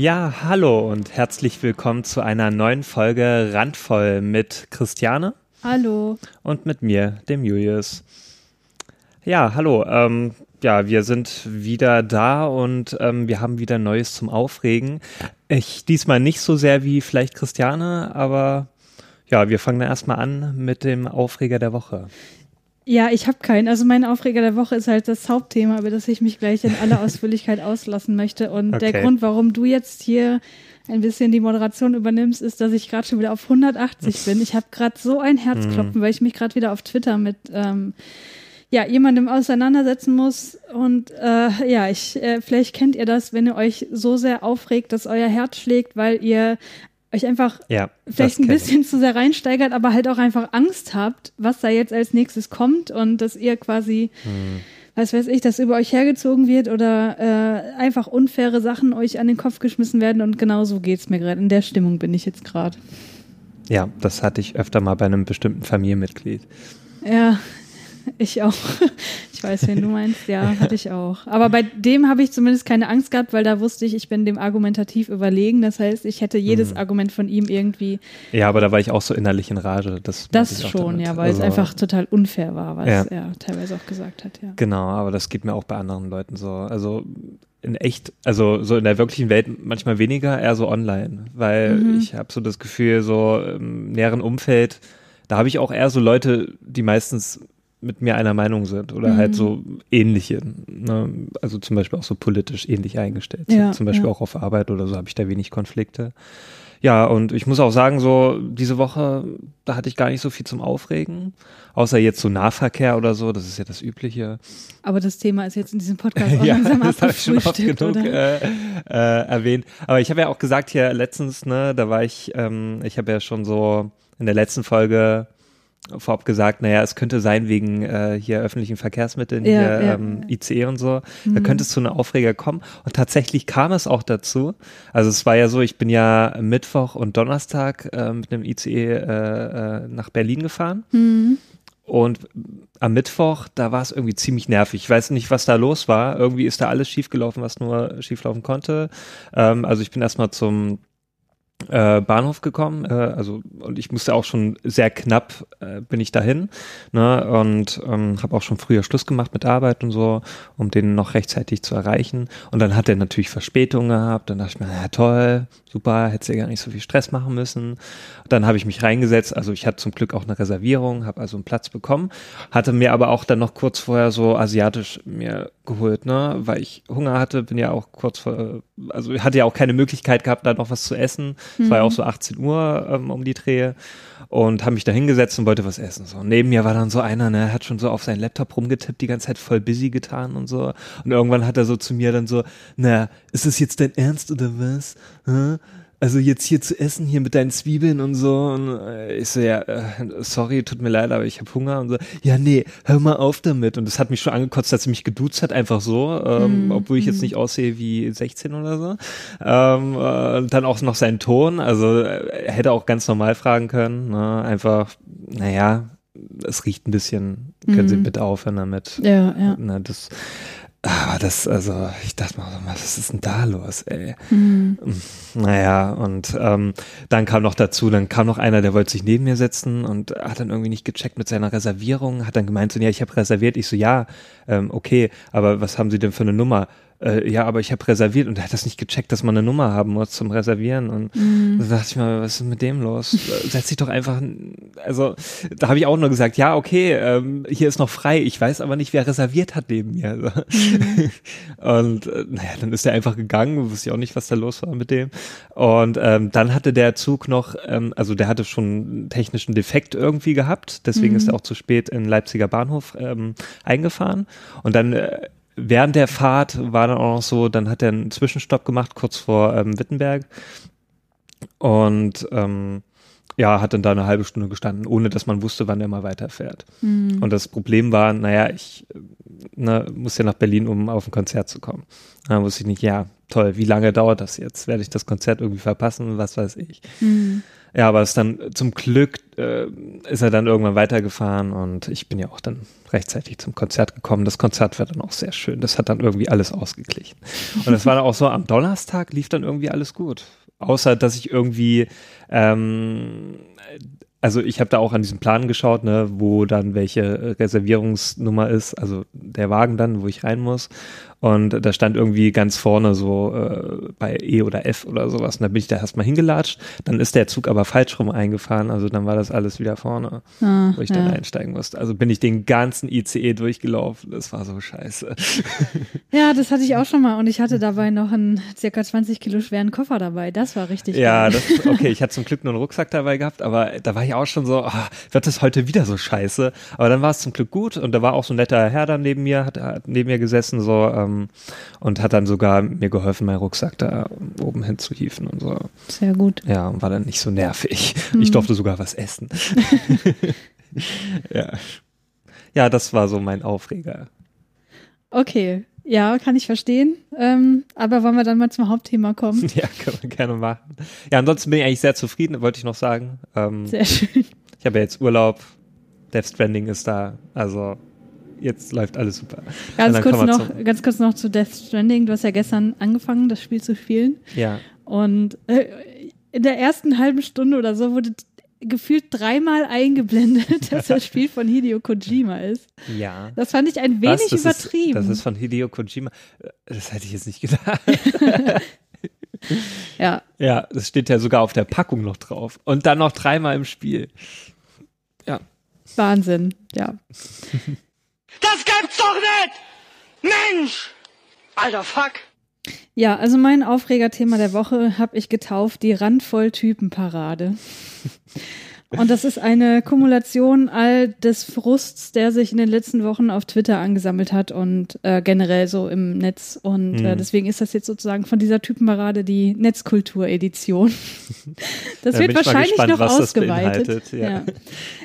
Ja, hallo und herzlich willkommen zu einer neuen Folge Randvoll mit Christiane. Hallo. Und mit mir, dem Julius. Ja, hallo. Ähm, ja, wir sind wieder da und ähm, wir haben wieder Neues zum Aufregen. Ich diesmal nicht so sehr wie vielleicht Christiane, aber ja, wir fangen dann erstmal an mit dem Aufreger der Woche. Ja, ich habe keinen. Also mein Aufreger der Woche ist halt das Hauptthema, über das ich mich gleich in aller Ausführlichkeit auslassen möchte. Und okay. der Grund, warum du jetzt hier ein bisschen die Moderation übernimmst, ist, dass ich gerade schon wieder auf 180 bin. Ich habe gerade so ein Herzklopfen, mhm. weil ich mich gerade wieder auf Twitter mit ähm, ja, jemandem auseinandersetzen muss. Und äh, ja, ich, äh, vielleicht kennt ihr das, wenn ihr euch so sehr aufregt, dass euer Herz schlägt, weil ihr euch einfach ja, vielleicht ein bisschen ich. zu sehr reinsteigert, aber halt auch einfach Angst habt, was da jetzt als nächstes kommt und dass ihr quasi, hm. was weiß ich, dass über euch hergezogen wird oder äh, einfach unfaire Sachen euch an den Kopf geschmissen werden und genau so geht's mir gerade. In der Stimmung bin ich jetzt gerade. Ja, das hatte ich öfter mal bei einem bestimmten Familienmitglied. Ja, ich auch. Ich weiß, wen du meinst. Ja, hatte ich auch. Aber bei dem habe ich zumindest keine Angst gehabt, weil da wusste ich, ich bin dem argumentativ überlegen. Das heißt, ich hätte jedes mhm. Argument von ihm irgendwie. Ja, aber da war ich auch so innerlich in Rage. Das, das schon, ja, weil also, es einfach total unfair war, was ja. er teilweise auch gesagt hat. Ja. Genau, aber das geht mir auch bei anderen Leuten so. Also in echt, also so in der wirklichen Welt manchmal weniger, eher so online, weil mhm. ich habe so das Gefühl, so im näheren Umfeld, da habe ich auch eher so Leute, die meistens mit mir einer Meinung sind oder halt mhm. halt so ähnliche, ne? also zum Beispiel auch so politisch ähnlich eingestellt ja, Zum Beispiel ja. auch auf Arbeit oder so habe ich da wenig Konflikte. Ja, und ich muss auch sagen, so diese Woche, da hatte ich gar nicht so viel zum Aufregen, außer jetzt so Nahverkehr oder so, das ist ja das Übliche. Aber das Thema ist jetzt in diesem Podcast auch ja, langsam das habe ich schon oft genug äh, äh, erwähnt. Aber ich habe ja auch gesagt hier letztens, ne, da war ich, ähm, ich habe ja schon so in der letzten Folge vorab gesagt, naja, es könnte sein wegen äh, hier öffentlichen Verkehrsmitteln, ja, hier ja. Ähm, ICE und so, mhm. da könnte es zu einer Aufreger kommen. Und tatsächlich kam es auch dazu. Also es war ja so, ich bin ja Mittwoch und Donnerstag äh, mit einem ICE äh, äh, nach Berlin gefahren. Mhm. Und am Mittwoch, da war es irgendwie ziemlich nervig. Ich weiß nicht, was da los war. Irgendwie ist da alles schiefgelaufen, was nur schieflaufen konnte. Ähm, also ich bin erstmal zum äh, Bahnhof gekommen, äh, also und ich musste auch schon sehr knapp äh, bin ich dahin, ne, und ähm, habe auch schon früher Schluss gemacht mit Arbeit und so, um den noch rechtzeitig zu erreichen. Und dann hat er natürlich Verspätung gehabt. Dann dachte ich mir, ja toll, super, hätte ja gar nicht so viel Stress machen müssen. Dann habe ich mich reingesetzt, also ich hatte zum Glück auch eine Reservierung, habe also einen Platz bekommen, hatte mir aber auch dann noch kurz vorher so asiatisch mir geholt, ne, weil ich Hunger hatte, bin ja auch kurz vor, also hatte ja auch keine Möglichkeit gehabt, da noch was zu essen es mhm. war ja auch so 18 Uhr ähm, um die Drehe und habe mich da hingesetzt und wollte was essen. So. Und neben mir war dann so einer, ne, hat schon so auf seinen Laptop rumgetippt, die ganze Zeit voll busy getan und so. Und irgendwann hat er so zu mir dann so, na, ist das jetzt dein Ernst oder was? Hm? Also jetzt hier zu essen, hier mit deinen Zwiebeln und so. Und äh, ich so, ja, äh, sorry, tut mir leid, aber ich habe Hunger und so. Ja, nee, hör mal auf damit. Und das hat mich schon angekotzt, dass sie mich geduzt hat, einfach so, ähm, mm, obwohl ich jetzt mhm. nicht aussehe wie 16 oder so. Ähm, äh, dann auch noch seinen Ton, also äh, er hätte auch ganz normal fragen können. Ne? Einfach, naja, es riecht ein bisschen, können mm. Sie mhm. bitte aufhören damit. Ja, ja. Na, das aber das, also, ich dachte mal, was ist denn da los, ey? Mhm. Naja, und ähm, dann kam noch dazu, dann kam noch einer, der wollte sich neben mir setzen und hat dann irgendwie nicht gecheckt mit seiner Reservierung, hat dann gemeint, so, ja, ich habe reserviert. Ich so, ja, ähm, okay, aber was haben Sie denn für eine Nummer? Äh, ja, aber ich habe reserviert und er hat das nicht gecheckt, dass man eine Nummer haben muss zum Reservieren. Und mhm. da dachte ich mal, was ist mit dem los? Setz dich doch einfach, also da habe ich auch nur gesagt, ja, okay, ähm, hier ist noch frei, ich weiß aber nicht, wer reserviert hat neben mir. Mhm. und äh, naja, dann ist er einfach gegangen, wusste ich auch nicht, was da los war mit dem. Und ähm, dann hatte der Zug noch, ähm, also der hatte schon einen technischen Defekt irgendwie gehabt, deswegen mhm. ist er auch zu spät in Leipziger Bahnhof ähm, eingefahren. Und dann äh, während der Fahrt war dann auch noch so, dann hat er einen Zwischenstopp gemacht, kurz vor ähm, Wittenberg. Und ähm, ja, hat dann da eine halbe Stunde gestanden, ohne dass man wusste, wann er mal weiterfährt. Mhm. Und das Problem war, naja, ich ne, muss ja nach Berlin, um auf ein Konzert zu kommen. Da wusste ich nicht, ja, toll, wie lange dauert das jetzt? Werde ich das Konzert irgendwie verpassen? Was weiß ich. Mhm. Ja, aber es dann zum Glück äh, ist er dann irgendwann weitergefahren und ich bin ja auch dann rechtzeitig zum Konzert gekommen. Das Konzert war dann auch sehr schön. Das hat dann irgendwie alles ausgeglichen. Und es war dann auch so, am Donnerstag lief dann irgendwie alles gut. Außer, dass ich irgendwie ähm, also ich habe da auch an diesem Plan geschaut, ne, wo dann welche Reservierungsnummer ist, also der Wagen dann, wo ich rein muss. Und da stand irgendwie ganz vorne so äh, bei E oder F oder sowas. Und da bin ich da erstmal hingelatscht. Dann ist der Zug aber falsch rum eingefahren. Also dann war das alles wieder vorne, ah, wo ich dann ja. einsteigen musste. Also bin ich den ganzen ICE durchgelaufen. Das war so scheiße. Ja, das hatte ich auch schon mal. Und ich hatte dabei noch einen circa 20 Kilo schweren Koffer dabei. Das war richtig Ja, das, okay. Ich hatte zum Glück nur einen Rucksack dabei gehabt. Aber da war ich auch schon so, oh, wird das heute wieder so scheiße? Aber dann war es zum Glück gut. Und da war auch so ein netter Herr dann neben mir, hat, hat neben mir gesessen, so, ähm, ähm, und hat dann sogar mir geholfen, meinen Rucksack da oben hin zu hieven und so. Sehr gut. Ja, und war dann nicht so nervig. Mhm. Ich durfte sogar was essen. ja. Ja, das war so mein Aufreger. Okay, ja, kann ich verstehen. Ähm, aber wollen wir dann mal zum Hauptthema kommen? Ja, können wir gerne machen. Ja, ansonsten bin ich eigentlich sehr zufrieden, wollte ich noch sagen. Ähm, sehr schön. Ich habe ja jetzt Urlaub. Death Stranding ist da. Also jetzt läuft alles super. Ganz kurz, noch, ganz kurz noch zu Death Stranding. Du hast ja gestern angefangen, das Spiel zu spielen. Ja. Und äh, in der ersten halben Stunde oder so wurde gefühlt dreimal eingeblendet, dass das Spiel von Hideo Kojima ist. Ja. Das fand ich ein wenig das übertrieben. Ist, das ist von Hideo Kojima. Das hätte ich jetzt nicht gedacht. ja. Ja, das steht ja sogar auf der Packung noch drauf. Und dann noch dreimal im Spiel. Ja. Wahnsinn, ja. Das gibt's doch nicht! Mensch! Alter Fuck! Ja, also mein Aufregerthema der Woche habe ich getauft, die Randvoll-Typen-Parade. Und das ist eine Kumulation all des Frusts, der sich in den letzten Wochen auf Twitter angesammelt hat und äh, generell so im Netz. Und mhm. äh, deswegen ist das jetzt sozusagen von dieser Typenparade die Netzkultur-Edition. Das ja, wird wahrscheinlich gespannt, noch ausgeweitet. Ja. Ja.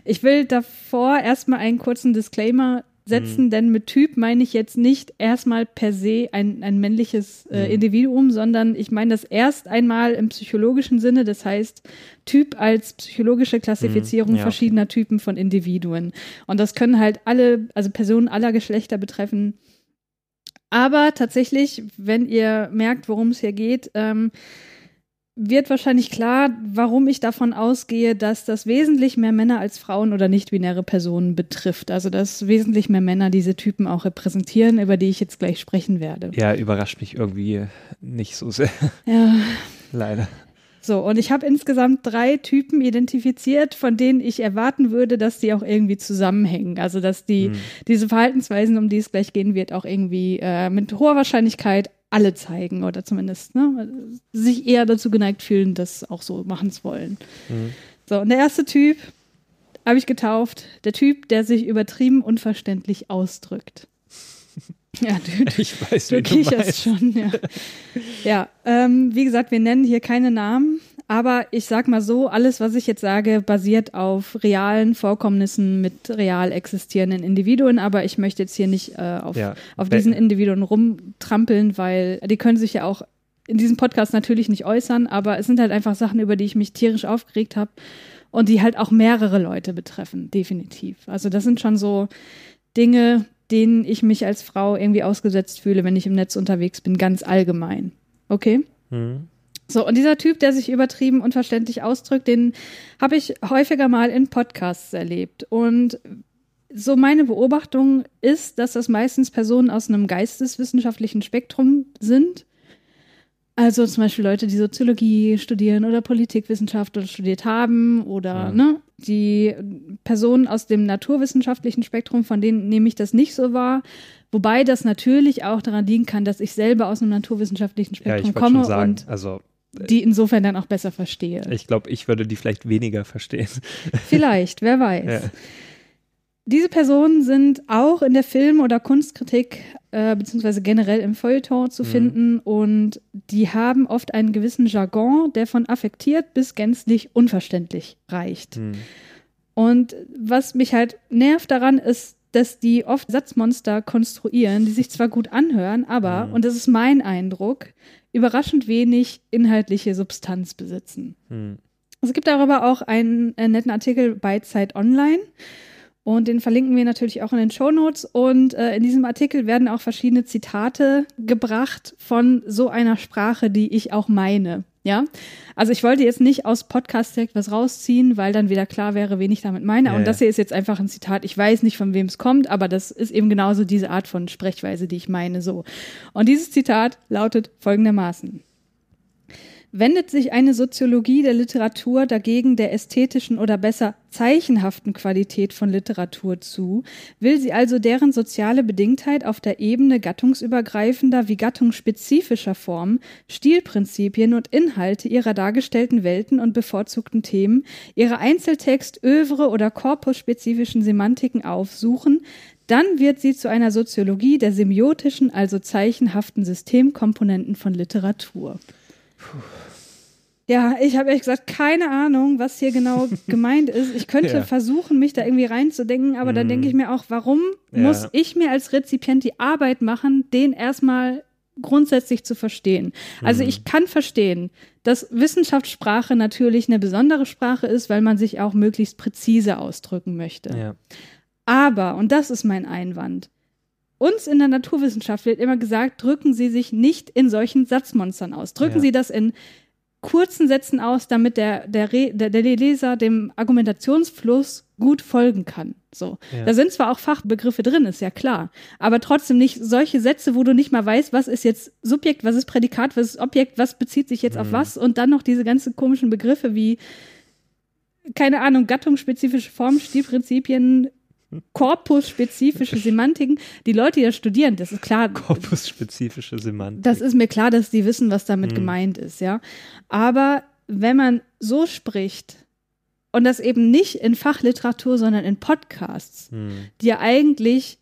Ich will davor erstmal einen kurzen Disclaimer setzen, mhm. denn mit Typ meine ich jetzt nicht erstmal per se ein, ein männliches äh, mhm. Individuum, sondern ich meine das erst einmal im psychologischen Sinne, das heißt Typ als psychologische Klassifizierung mhm. ja, verschiedener okay. Typen von Individuen. Und das können halt alle, also Personen aller Geschlechter betreffen. Aber tatsächlich, wenn ihr merkt, worum es hier geht, ähm, wird wahrscheinlich klar, warum ich davon ausgehe, dass das wesentlich mehr Männer als Frauen oder nicht-binäre Personen betrifft. Also dass wesentlich mehr Männer diese Typen auch repräsentieren, über die ich jetzt gleich sprechen werde. Ja, überrascht mich irgendwie nicht so sehr. Ja. Leider. So, und ich habe insgesamt drei Typen identifiziert, von denen ich erwarten würde, dass die auch irgendwie zusammenhängen. Also, dass die, hm. diese Verhaltensweisen, um die es gleich gehen wird, auch irgendwie äh, mit hoher Wahrscheinlichkeit alle zeigen oder zumindest ne, sich eher dazu geneigt fühlen, das auch so machen zu wollen. Mhm. So, und der erste Typ habe ich getauft, der Typ, der sich übertrieben unverständlich ausdrückt. Ja, du, ich weiß, du, du kicherst schon. Ja, ja ähm, wie gesagt, wir nennen hier keine Namen. Aber ich sag mal so, alles, was ich jetzt sage, basiert auf realen Vorkommnissen mit real existierenden Individuen. Aber ich möchte jetzt hier nicht äh, auf, ja. auf diesen Individuen rumtrampeln, weil die können sich ja auch in diesem Podcast natürlich nicht äußern. Aber es sind halt einfach Sachen, über die ich mich tierisch aufgeregt habe und die halt auch mehrere Leute betreffen, definitiv. Also das sind schon so Dinge, denen ich mich als Frau irgendwie ausgesetzt fühle, wenn ich im Netz unterwegs bin, ganz allgemein. Okay? Mhm. So, und dieser Typ, der sich übertrieben unverständlich ausdrückt, den habe ich häufiger mal in Podcasts erlebt. Und so meine Beobachtung ist, dass das meistens Personen aus einem geisteswissenschaftlichen Spektrum sind. Also zum Beispiel Leute, die Soziologie studieren oder Politikwissenschaft oder studiert haben oder ja. ne, die Personen aus dem naturwissenschaftlichen Spektrum, von denen nehme ich das nicht so wahr. Wobei das natürlich auch daran liegen kann, dass ich selber aus einem naturwissenschaftlichen Spektrum ja, komme sagen, und also die insofern dann auch besser verstehe. Ich glaube, ich würde die vielleicht weniger verstehen. Vielleicht, wer weiß. Ja. Diese Personen sind auch in der Film- oder Kunstkritik äh, beziehungsweise generell im Feuilleton zu mhm. finden und die haben oft einen gewissen Jargon, der von affektiert bis gänzlich unverständlich reicht. Mhm. Und was mich halt nervt daran ist, dass die oft Satzmonster konstruieren, die sich zwar gut anhören, aber, mhm. und das ist mein Eindruck, überraschend wenig inhaltliche Substanz besitzen. Hm. Es gibt darüber auch einen, einen netten Artikel bei Zeit Online. Und den verlinken wir natürlich auch in den Show Notes. Und äh, in diesem Artikel werden auch verschiedene Zitate gebracht von so einer Sprache, die ich auch meine. Ja, also ich wollte jetzt nicht aus Podcast direkt was rausziehen, weil dann wieder klar wäre, wen ich damit meine. Ja, und das hier ist jetzt einfach ein Zitat. Ich weiß nicht, von wem es kommt, aber das ist eben genauso diese Art von Sprechweise, die ich meine. So. Und dieses Zitat lautet folgendermaßen wendet sich eine Soziologie der Literatur dagegen der ästhetischen oder besser zeichenhaften Qualität von Literatur zu, will sie also deren soziale Bedingtheit auf der Ebene gattungsübergreifender wie gattungsspezifischer Formen, Stilprinzipien und Inhalte ihrer dargestellten Welten und bevorzugten Themen, ihre Einzeltext, Övre oder korpusspezifischen Semantiken aufsuchen, dann wird sie zu einer Soziologie der semiotischen, also zeichenhaften Systemkomponenten von Literatur. Puh. Ja, ich habe ehrlich gesagt keine Ahnung, was hier genau gemeint ist. Ich könnte ja. versuchen, mich da irgendwie reinzudenken, aber mm. dann denke ich mir auch, warum ja. muss ich mir als Rezipient die Arbeit machen, den erstmal grundsätzlich zu verstehen? Also mm. ich kann verstehen, dass Wissenschaftssprache natürlich eine besondere Sprache ist, weil man sich auch möglichst präzise ausdrücken möchte. Ja. Aber, und das ist mein Einwand, uns in der Naturwissenschaft wird immer gesagt, drücken Sie sich nicht in solchen Satzmonstern aus. Drücken ja. Sie das in kurzen Sätzen aus, damit der, der, der, der Leser dem Argumentationsfluss gut folgen kann. So. Ja. Da sind zwar auch Fachbegriffe drin, ist ja klar, aber trotzdem nicht solche Sätze, wo du nicht mal weißt, was ist jetzt Subjekt, was ist Prädikat, was ist Objekt, was bezieht sich jetzt mhm. auf was und dann noch diese ganzen komischen Begriffe wie keine Ahnung, gattungsspezifische Formen, Stilprinzipien, korpusspezifische Semantiken. Die Leute, die das studieren, das ist klar. Korpusspezifische Semantik. Das ist mir klar, dass die wissen, was damit hm. gemeint ist, ja. Aber wenn man so spricht und das eben nicht in Fachliteratur, sondern in Podcasts, hm. die ja eigentlich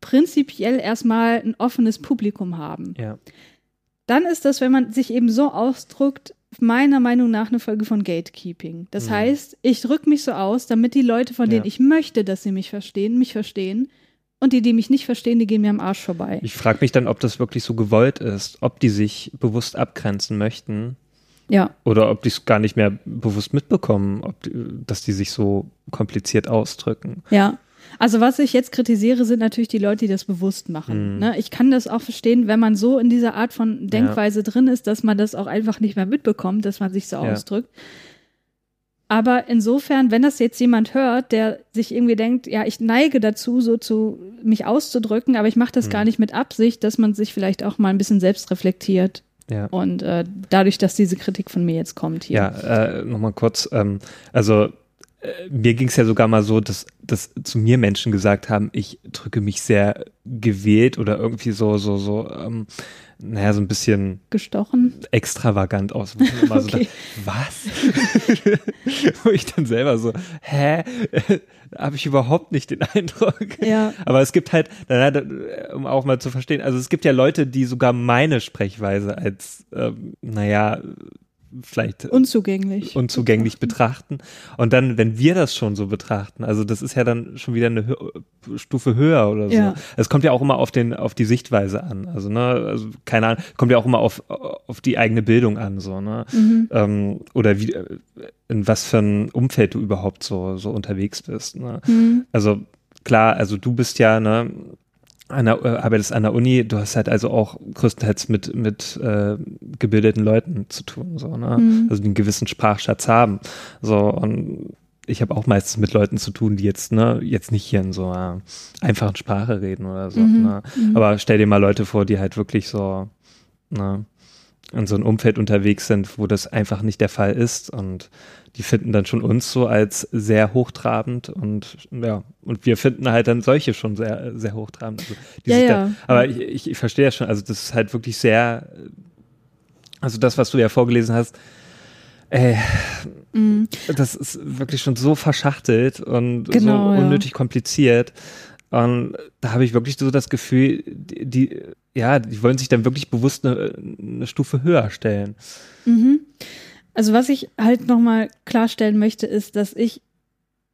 prinzipiell erstmal ein offenes Publikum haben. Ja. Dann ist das, wenn man sich eben so ausdrückt, meiner Meinung nach eine Folge von Gatekeeping. Das mhm. heißt, ich drücke mich so aus, damit die Leute, von denen ja. ich möchte, dass sie mich verstehen, mich verstehen. Und die, die mich nicht verstehen, die gehen mir am Arsch vorbei. Ich frage mich dann, ob das wirklich so gewollt ist, ob die sich bewusst abgrenzen möchten. Ja. Oder ob die es gar nicht mehr bewusst mitbekommen, ob die, dass die sich so kompliziert ausdrücken. Ja. Also was ich jetzt kritisiere, sind natürlich die Leute, die das bewusst machen. Mhm. Ne? Ich kann das auch verstehen, wenn man so in dieser Art von Denkweise ja. drin ist, dass man das auch einfach nicht mehr mitbekommt, dass man sich so ja. ausdrückt. Aber insofern, wenn das jetzt jemand hört, der sich irgendwie denkt, ja, ich neige dazu, so zu mich auszudrücken, aber ich mache das mhm. gar nicht mit Absicht, dass man sich vielleicht auch mal ein bisschen selbst reflektiert. Ja. Und äh, dadurch, dass diese Kritik von mir jetzt kommt hier. Ja, äh, nochmal kurz. Ähm, also mir ging es ja sogar mal so, dass, dass zu mir Menschen gesagt haben, ich drücke mich sehr gewählt oder irgendwie so, so, so, ähm, naja, so ein bisschen gestochen, extravagant aus. Wo ich okay. so dachte, was? Wo ich dann selber so, hä? habe ich überhaupt nicht den Eindruck. Ja. Aber es gibt halt, um auch mal zu verstehen, also es gibt ja Leute, die sogar meine Sprechweise als, ähm, naja, vielleicht unzugänglich, unzugänglich betrachten. Und dann, wenn wir das schon so betrachten, also das ist ja dann schon wieder eine Hö Stufe höher oder so. Ja. Es kommt ja auch immer auf den, auf die Sichtweise an. Also, ne, also keine Ahnung, kommt ja auch immer auf, auf die eigene Bildung an, so, ne? Mhm. Ähm, oder wie, in was für ein Umfeld du überhaupt so, so unterwegs bist. Ne? Mhm. Also klar, also du bist ja, ne, an der, äh, arbeitest an der Uni, du hast halt also auch größtenteils mit, mit äh, gebildeten Leuten zu tun, so, ne? Mhm. Also die einen gewissen Sprachschatz haben. So, und ich habe auch meistens mit Leuten zu tun, die jetzt, ne, jetzt nicht hier in so einer einfachen Sprache reden oder so. Mhm. Ne? Mhm. Aber stell dir mal Leute vor, die halt wirklich so, ne, in so einem Umfeld unterwegs sind, wo das einfach nicht der Fall ist und die finden dann schon uns so als sehr hochtrabend und ja, und wir finden halt dann solche schon sehr, sehr hochtrabend. Also, ja, ja. Da, aber ich, ich, ich verstehe ja schon, also das ist halt wirklich sehr, also das, was du ja vorgelesen hast, ey, mm. das ist wirklich schon so verschachtelt und genau, so unnötig ja. kompliziert. Und da habe ich wirklich so das Gefühl, die, die, ja, die wollen sich dann wirklich bewusst eine, eine Stufe höher stellen. Mhm. Also was ich halt nochmal klarstellen möchte, ist, dass ich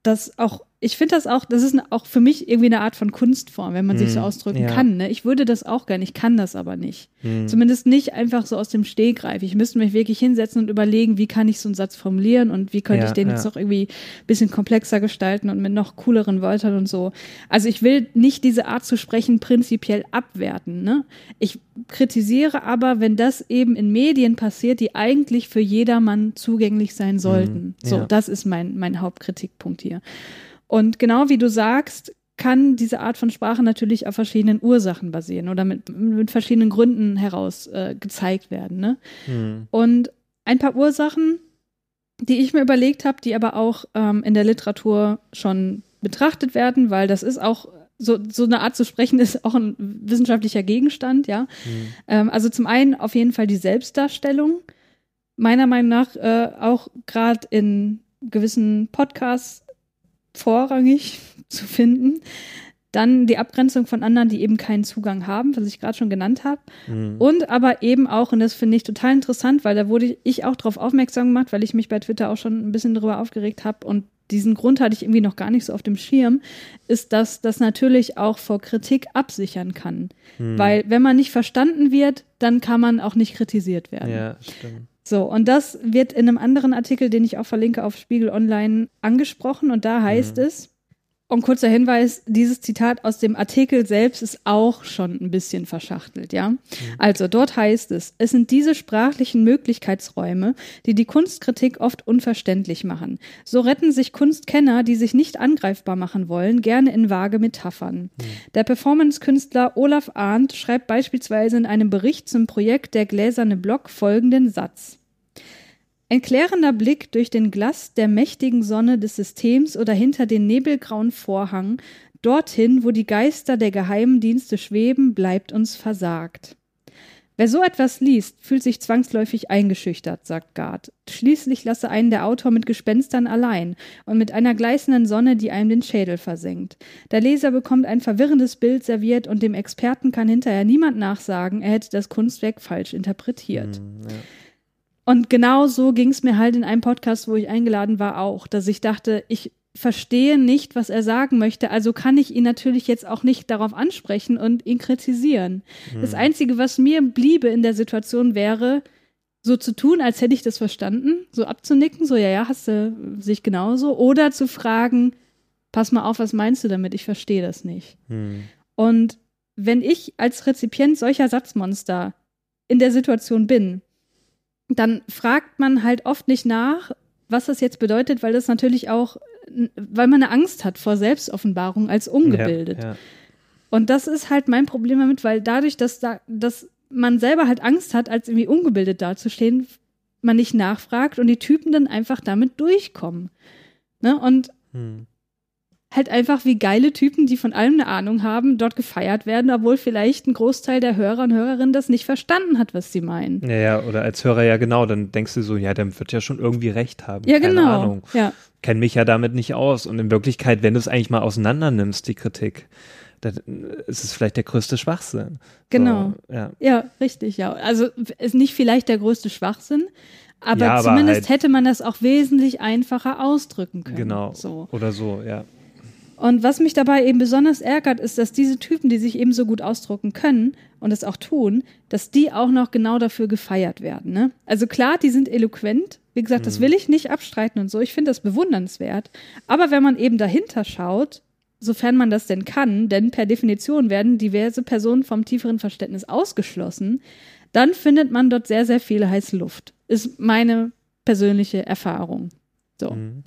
das auch ich finde das auch, das ist auch für mich irgendwie eine Art von Kunstform, wenn man mm, sich so mhm. ausdrücken ja. kann. Ne? Ich würde das auch gerne, ich kann das aber nicht. Mm. Zumindest nicht einfach so aus dem Stehgreif. Ich müsste mich wirklich hinsetzen und überlegen, wie kann ich so einen Satz formulieren und wie könnte ja, ich den ja. jetzt noch irgendwie ein bisschen komplexer gestalten und mit noch cooleren Wörtern und so. Also ich will nicht diese Art zu sprechen prinzipiell abwerten. Ne? Ich kritisiere aber, wenn das eben in Medien passiert, die eigentlich für jedermann zugänglich sein sollten. Mm, so, das ist mein, mein Hauptkritikpunkt hier. Und genau wie du sagst, kann diese Art von Sprache natürlich auf verschiedenen Ursachen basieren oder mit, mit verschiedenen Gründen heraus äh, gezeigt werden. Ne? Mhm. Und ein paar Ursachen, die ich mir überlegt habe, die aber auch ähm, in der Literatur schon betrachtet werden, weil das ist auch so, so eine Art zu sprechen ist auch ein wissenschaftlicher Gegenstand, ja. Mhm. Ähm, also zum einen auf jeden Fall die Selbstdarstellung. Meiner Meinung nach äh, auch gerade in gewissen Podcasts vorrangig zu finden. Dann die Abgrenzung von anderen, die eben keinen Zugang haben, was ich gerade schon genannt habe. Mhm. Und aber eben auch, und das finde ich total interessant, weil da wurde ich auch darauf aufmerksam gemacht, weil ich mich bei Twitter auch schon ein bisschen darüber aufgeregt habe und diesen Grund hatte ich irgendwie noch gar nicht so auf dem Schirm, ist, dass das natürlich auch vor Kritik absichern kann. Mhm. Weil wenn man nicht verstanden wird, dann kann man auch nicht kritisiert werden. Ja, stimmt. So, und das wird in einem anderen Artikel, den ich auch verlinke auf Spiegel Online, angesprochen. Und da heißt mhm. es, und kurzer Hinweis, dieses Zitat aus dem Artikel selbst ist auch schon ein bisschen verschachtelt, ja. Mhm. Also dort heißt es, es sind diese sprachlichen Möglichkeitsräume, die die Kunstkritik oft unverständlich machen. So retten sich Kunstkenner, die sich nicht angreifbar machen wollen, gerne in vage Metaphern. Mhm. Der Performance-Künstler Olaf Arndt schreibt beispielsweise in einem Bericht zum Projekt Der gläserne Block folgenden Satz. Ein klärender Blick durch den Glas der mächtigen Sonne des Systems oder hinter den nebelgrauen Vorhang, dorthin, wo die Geister der geheimen Dienste schweben, bleibt uns versagt. Wer so etwas liest, fühlt sich zwangsläufig eingeschüchtert, sagt Gard. Schließlich lasse einen der Autor mit Gespenstern allein und mit einer gleißenden Sonne, die einem den Schädel versenkt. Der Leser bekommt ein verwirrendes Bild serviert und dem Experten kann hinterher niemand nachsagen, er hätte das Kunstwerk falsch interpretiert. Mm, ja. Und genau so ging es mir halt in einem Podcast, wo ich eingeladen war, auch, dass ich dachte, ich verstehe nicht, was er sagen möchte, also kann ich ihn natürlich jetzt auch nicht darauf ansprechen und ihn kritisieren. Hm. Das Einzige, was mir bliebe in der Situation wäre, so zu tun, als hätte ich das verstanden, so abzunicken, so ja, ja, hast du sich genauso, oder zu fragen, pass mal auf, was meinst du damit? Ich verstehe das nicht. Hm. Und wenn ich als Rezipient solcher Satzmonster in der Situation bin, dann fragt man halt oft nicht nach, was das jetzt bedeutet, weil das natürlich auch, weil man eine Angst hat vor Selbstoffenbarung als ungebildet. Ja, ja. Und das ist halt mein Problem damit, weil dadurch, dass, da, dass man selber halt Angst hat, als irgendwie ungebildet dazustehen, man nicht nachfragt und die Typen dann einfach damit durchkommen. Ne? Und hm halt einfach wie geile Typen, die von allem eine Ahnung haben, dort gefeiert werden, obwohl vielleicht ein Großteil der Hörer und Hörerinnen das nicht verstanden hat, was sie meinen. Ja, ja, oder als Hörer ja genau, dann denkst du so, ja, der wird ja schon irgendwie recht haben. Ja, Keine genau. Ahnung. Ja. Kenn mich ja damit nicht aus. Und in Wirklichkeit, wenn du es eigentlich mal auseinander nimmst, die Kritik, dann ist es vielleicht der größte Schwachsinn. Genau. So, ja. ja, richtig, ja. Also ist nicht vielleicht der größte Schwachsinn, aber, ja, aber zumindest halt hätte man das auch wesentlich einfacher ausdrücken können. Genau. So. Oder so, ja. Und was mich dabei eben besonders ärgert, ist, dass diese Typen, die sich eben so gut ausdrucken können und es auch tun, dass die auch noch genau dafür gefeiert werden. Ne? Also klar, die sind eloquent. Wie gesagt, das mhm. will ich nicht abstreiten und so. Ich finde das bewundernswert. Aber wenn man eben dahinter schaut, sofern man das denn kann, denn per Definition werden diverse Personen vom tieferen Verständnis ausgeschlossen, dann findet man dort sehr, sehr viel heiße Luft. Ist meine persönliche Erfahrung. So. Mhm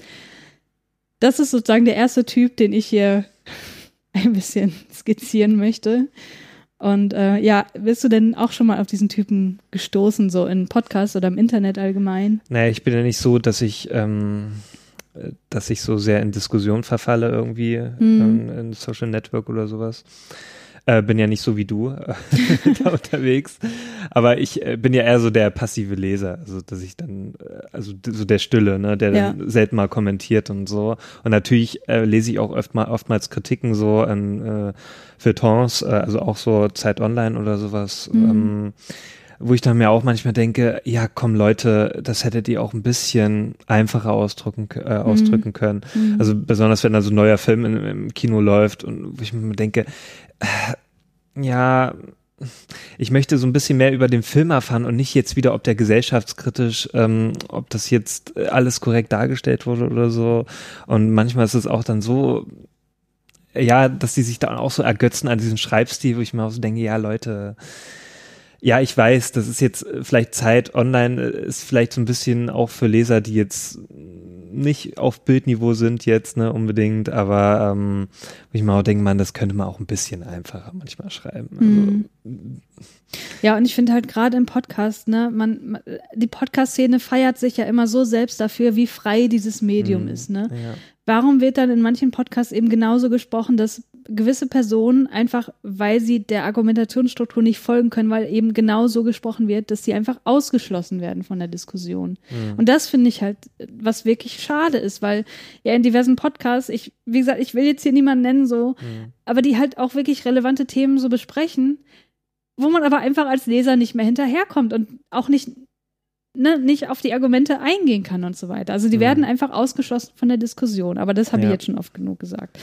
das ist sozusagen der erste Typ, den ich hier ein bisschen skizzieren möchte. Und äh, ja, bist du denn auch schon mal auf diesen Typen gestoßen, so in Podcasts oder im Internet allgemein? Naja, ich bin ja nicht so, dass ich, ähm, dass ich so sehr in Diskussion verfalle irgendwie hm. ähm, in Social Network oder sowas. Äh, bin ja nicht so wie du äh, da unterwegs. Aber ich äh, bin ja eher so der passive Leser, also dass ich dann, äh, also so der Stille, ne, der ja. dann selten mal kommentiert und so. Und natürlich äh, lese ich auch oft mal, oftmals Kritiken so an äh, Feuilletons, also auch so Zeit Online oder sowas. Mhm. Ähm, wo ich dann mir auch manchmal denke, ja komm Leute, das hättet ihr auch ein bisschen einfacher ausdrücken, äh, mhm. ausdrücken können. Mhm. Also besonders wenn da so ein neuer Film in, im Kino läuft und wo ich mir denke, äh, ja, ich möchte so ein bisschen mehr über den Film erfahren und nicht jetzt wieder, ob der gesellschaftskritisch, ähm, ob das jetzt alles korrekt dargestellt wurde oder so. Und manchmal ist es auch dann so, ja, dass die sich dann auch so ergötzen an diesem Schreibstil, wo ich mir auch so denke, ja, Leute, ja, ich weiß, das ist jetzt vielleicht Zeit online, ist vielleicht so ein bisschen auch für Leser, die jetzt nicht auf Bildniveau sind jetzt, ne, unbedingt, aber ähm, ich mir auch denke, man, das könnte man auch ein bisschen einfacher manchmal schreiben. Also, mhm. Ja, und ich finde halt gerade im Podcast, ne, man, die Podcast-Szene feiert sich ja immer so selbst dafür, wie frei dieses Medium mhm. ist, ne? Ja. Warum wird dann in manchen Podcasts eben genauso gesprochen, dass gewisse Personen einfach, weil sie der Argumentationsstruktur nicht folgen können, weil eben genau so gesprochen wird, dass sie einfach ausgeschlossen werden von der Diskussion. Mhm. Und das finde ich halt, was wirklich schade ist, weil ja in diversen Podcasts, ich, wie gesagt, ich will jetzt hier niemanden nennen so, mhm. aber die halt auch wirklich relevante Themen so besprechen, wo man aber einfach als Leser nicht mehr hinterherkommt und auch nicht ne, nicht auf die Argumente eingehen kann und so weiter. Also die mhm. werden einfach ausgeschlossen von der Diskussion. Aber das habe ja. ich jetzt schon oft genug gesagt.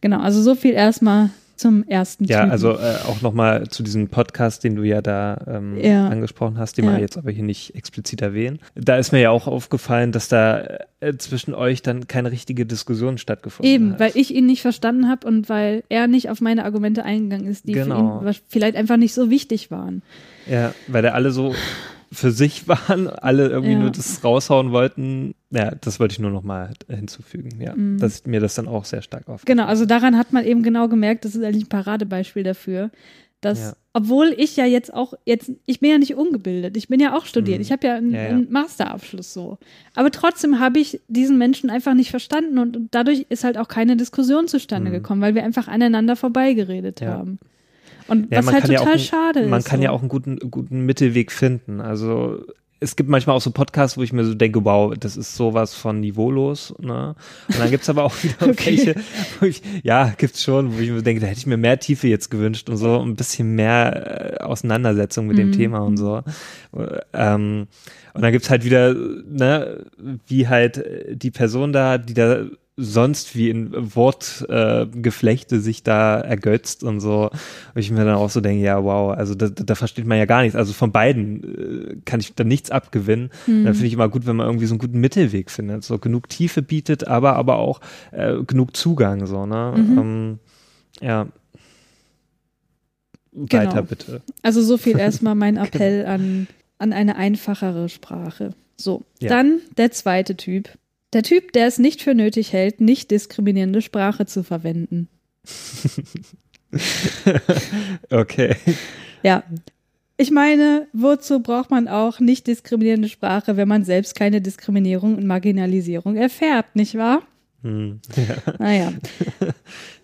Genau, also so viel erstmal zum ersten Ja, Typen. also äh, auch nochmal zu diesem Podcast, den du ja da ähm, ja. angesprochen hast, den ja. wir jetzt aber hier nicht explizit erwähnen. Da ist mir ja auch aufgefallen, dass da äh, zwischen euch dann keine richtige Diskussion stattgefunden Eben, hat. Eben, weil ich ihn nicht verstanden habe und weil er nicht auf meine Argumente eingegangen ist, die genau. für ihn vielleicht einfach nicht so wichtig waren. Ja, weil er alle so für sich waren, alle irgendwie ja. nur das raushauen wollten. Ja, das wollte ich nur noch mal hinzufügen, ja, mhm. dass mir das dann auch sehr stark aufgefallen Genau, also daran hat man eben genau gemerkt, das ist eigentlich ein Paradebeispiel dafür, dass, ja. obwohl ich ja jetzt auch, jetzt, ich bin ja nicht ungebildet, ich bin ja auch studiert, mhm. ich habe ja, einen, ja, einen Masterabschluss so. Aber trotzdem habe ich diesen Menschen einfach nicht verstanden und, und dadurch ist halt auch keine Diskussion zustande mhm. gekommen, weil wir einfach aneinander vorbeigeredet haben. Und ja, was halt total ja ein, schade ist. Man kann ja auch einen guten, guten Mittelweg finden. Also es gibt manchmal auch so Podcasts, wo ich mir so denke, wow, das ist sowas von niveaulos. Ne? Und dann gibt's aber auch wieder okay. welche, wo ich, ja, gibt's schon, wo ich mir denke, da hätte ich mir mehr Tiefe jetzt gewünscht und so ein bisschen mehr äh, Auseinandersetzung mit mhm. dem Thema und so. Ähm, und dann gibt's halt wieder, ne, wie halt die Person da, die da sonst wie in Wortgeflechte äh, sich da ergötzt und so. Und ich mir dann auch so denke, ja, wow, also da, da versteht man ja gar nichts. Also von beiden äh, kann ich da nichts abgewinnen. Mhm. Dann finde ich immer gut, wenn man irgendwie so einen guten Mittelweg findet, so genug Tiefe bietet, aber aber auch äh, genug Zugang, so, ne? Mhm. Ähm, ja. Weiter genau. bitte. Also so viel erstmal mein genau. Appell an, an eine einfachere Sprache. So, ja. dann der zweite Typ. Der Typ, der es nicht für nötig hält, nicht diskriminierende Sprache zu verwenden. okay. Ja. Ich meine, wozu braucht man auch nicht diskriminierende Sprache, wenn man selbst keine Diskriminierung und Marginalisierung erfährt, nicht wahr? Hm, ja. Naja.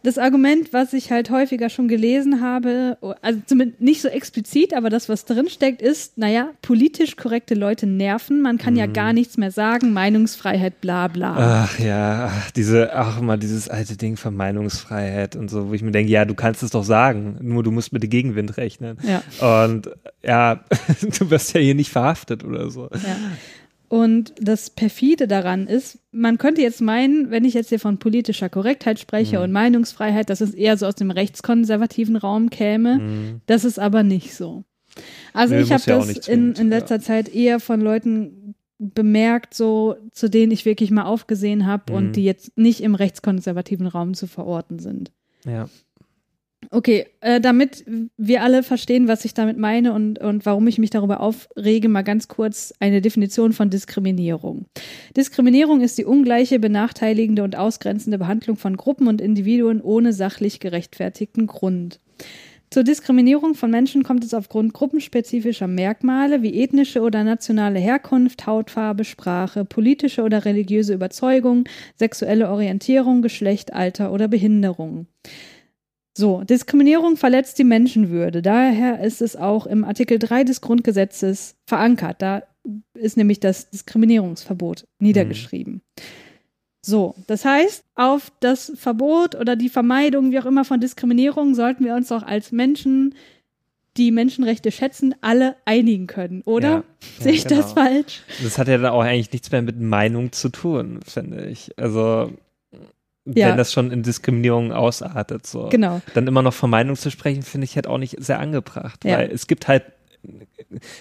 Das Argument, was ich halt häufiger schon gelesen habe, also zumindest nicht so explizit, aber das, was drinsteckt, ist, naja, politisch korrekte Leute nerven, man kann hm. ja gar nichts mehr sagen, Meinungsfreiheit, bla bla. Ach ja, ach, diese, ach mal, dieses alte Ding von Meinungsfreiheit und so, wo ich mir denke, ja, du kannst es doch sagen, nur du musst mit dem Gegenwind rechnen. Ja. Und ja, du wirst ja hier nicht verhaftet oder so. Ja. Und das perfide daran ist, man könnte jetzt meinen, wenn ich jetzt hier von politischer Korrektheit spreche mhm. und Meinungsfreiheit, dass es eher so aus dem rechtskonservativen Raum käme. Mhm. Das ist aber nicht so. Also nee, ich habe ja das in, in letzter ja. Zeit eher von Leuten bemerkt, so zu denen ich wirklich mal aufgesehen habe mhm. und die jetzt nicht im rechtskonservativen Raum zu verorten sind. Ja. Okay, äh, damit wir alle verstehen, was ich damit meine und, und warum ich mich darüber aufrege, mal ganz kurz eine Definition von Diskriminierung. Diskriminierung ist die ungleiche, benachteiligende und ausgrenzende Behandlung von Gruppen und Individuen ohne sachlich gerechtfertigten Grund. Zur Diskriminierung von Menschen kommt es aufgrund gruppenspezifischer Merkmale wie ethnische oder nationale Herkunft, Hautfarbe, Sprache, politische oder religiöse Überzeugung, sexuelle Orientierung, Geschlecht, Alter oder Behinderung. So, Diskriminierung verletzt die Menschenwürde. Daher ist es auch im Artikel 3 des Grundgesetzes verankert. Da ist nämlich das Diskriminierungsverbot niedergeschrieben. Mhm. So, das heißt, auf das Verbot oder die Vermeidung, wie auch immer, von Diskriminierung sollten wir uns auch als Menschen die Menschenrechte schätzen, alle einigen können, oder? Ja, Sehe ich genau. das falsch? Das hat ja dann auch eigentlich nichts mehr mit Meinung zu tun, finde ich. Also ja. wenn das schon in Diskriminierung ausartet. So. Genau. Dann immer noch von Meinung zu sprechen, finde ich halt auch nicht sehr angebracht, ja. weil es gibt halt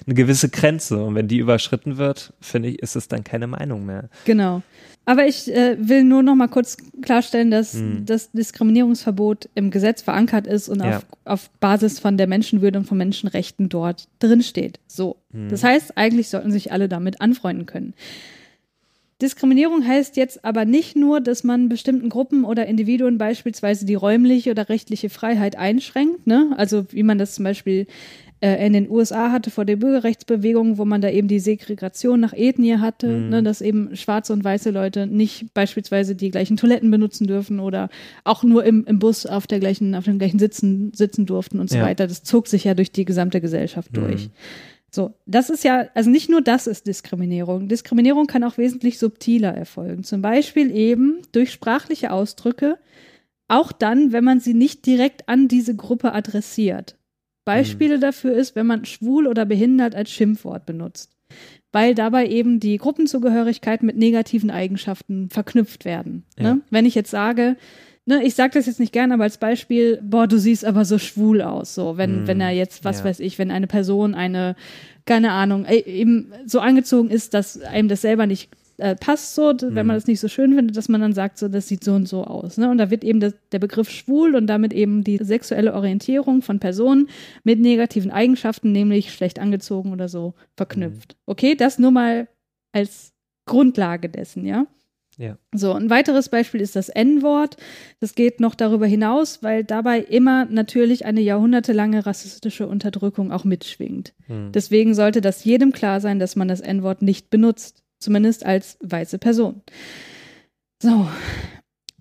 eine gewisse Grenze und wenn die überschritten wird, finde ich, ist es dann keine Meinung mehr. Genau. Aber ich äh, will nur noch mal kurz klarstellen, dass hm. das Diskriminierungsverbot im Gesetz verankert ist und ja. auf, auf Basis von der Menschenwürde und von Menschenrechten dort drin steht. So. Hm. Das heißt, eigentlich sollten sich alle damit anfreunden können. Diskriminierung heißt jetzt aber nicht nur, dass man bestimmten Gruppen oder Individuen beispielsweise die räumliche oder rechtliche Freiheit einschränkt, ne? Also wie man das zum Beispiel äh, in den USA hatte vor der Bürgerrechtsbewegung, wo man da eben die Segregation nach Ethnie hatte, mhm. ne, dass eben schwarze und weiße Leute nicht beispielsweise die gleichen Toiletten benutzen dürfen oder auch nur im, im Bus auf der gleichen, auf den gleichen Sitzen sitzen durften und so ja. weiter. Das zog sich ja durch die gesamte Gesellschaft mhm. So, das ist ja, also nicht nur das ist Diskriminierung. Diskriminierung kann auch wesentlich subtiler erfolgen. Zum Beispiel eben durch sprachliche Ausdrücke, auch dann, wenn man sie nicht direkt an diese Gruppe adressiert. Beispiele mhm. dafür ist, wenn man schwul oder behindert als Schimpfwort benutzt, weil dabei eben die Gruppenzugehörigkeit mit negativen Eigenschaften verknüpft werden. Ne? Ja. Ne? Wenn ich jetzt sage, ne, ich sage das jetzt nicht gern, aber als Beispiel, boah, du siehst aber so schwul aus, so, wenn, mm, wenn er jetzt, was ja. weiß ich, wenn eine Person eine, keine Ahnung, eben so angezogen ist, dass einem das selber nicht äh, passt so, wenn man mhm. das nicht so schön findet, dass man dann sagt, so, das sieht so und so aus. Ne? Und da wird eben das, der Begriff schwul und damit eben die sexuelle Orientierung von Personen mit negativen Eigenschaften, nämlich schlecht angezogen oder so, verknüpft. Mm. Okay, das nur mal als Grundlage dessen, ja. Ja. So, ein weiteres Beispiel ist das N-Wort. Das geht noch darüber hinaus, weil dabei immer natürlich eine jahrhundertelange rassistische Unterdrückung auch mitschwingt. Hm. Deswegen sollte das jedem klar sein, dass man das N-Wort nicht benutzt, zumindest als weiße Person. So.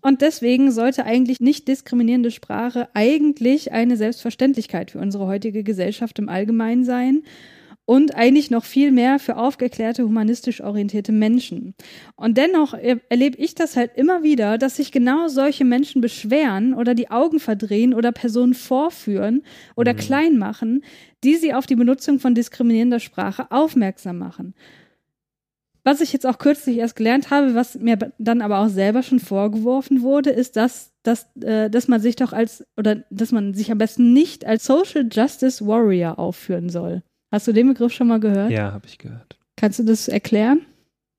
Und deswegen sollte eigentlich nicht diskriminierende Sprache eigentlich eine Selbstverständlichkeit für unsere heutige Gesellschaft im Allgemeinen sein und eigentlich noch viel mehr für aufgeklärte, humanistisch orientierte Menschen. Und dennoch erlebe ich das halt immer wieder, dass sich genau solche Menschen beschweren oder die Augen verdrehen oder Personen vorführen oder mhm. klein machen, die sie auf die Benutzung von diskriminierender Sprache aufmerksam machen. Was ich jetzt auch kürzlich erst gelernt habe, was mir dann aber auch selber schon vorgeworfen wurde, ist, dass, dass, äh, dass man sich doch als oder dass man sich am besten nicht als Social Justice Warrior aufführen soll. Hast du den Begriff schon mal gehört? Ja, habe ich gehört. Kannst du das erklären?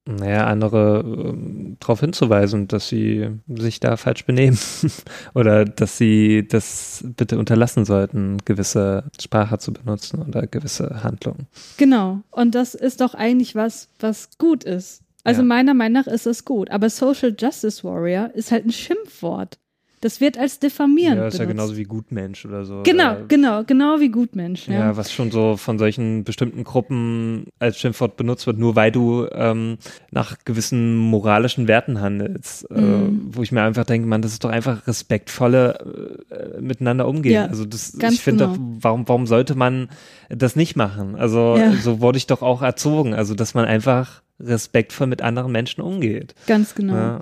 Naja, andere ähm, darauf hinzuweisen, dass sie sich da falsch benehmen oder dass sie das bitte unterlassen sollten, gewisse Sprache zu benutzen oder gewisse Handlungen. Genau. Und das ist doch eigentlich was, was gut ist. Also ja. meiner Meinung nach ist es gut. Aber Social Justice Warrior ist halt ein Schimpfwort. Das wird als diffamierend. Ja, das ist benutzt. ja genauso wie Gutmensch oder so. Genau, oder, genau, genau wie Gutmensch. Ja. ja, was schon so von solchen bestimmten Gruppen als Schimpfwort benutzt wird, nur weil du ähm, nach gewissen moralischen Werten handelst. Äh, mhm. Äh, wo ich mir einfach denke, man, das ist doch einfach respektvolle äh, miteinander umgehen. Ja, also das, ich finde genau. doch, warum, warum sollte man das nicht machen? Also ja. so wurde ich doch auch erzogen. Also dass man einfach respektvoll mit anderen Menschen umgeht. Ganz genau. Ja.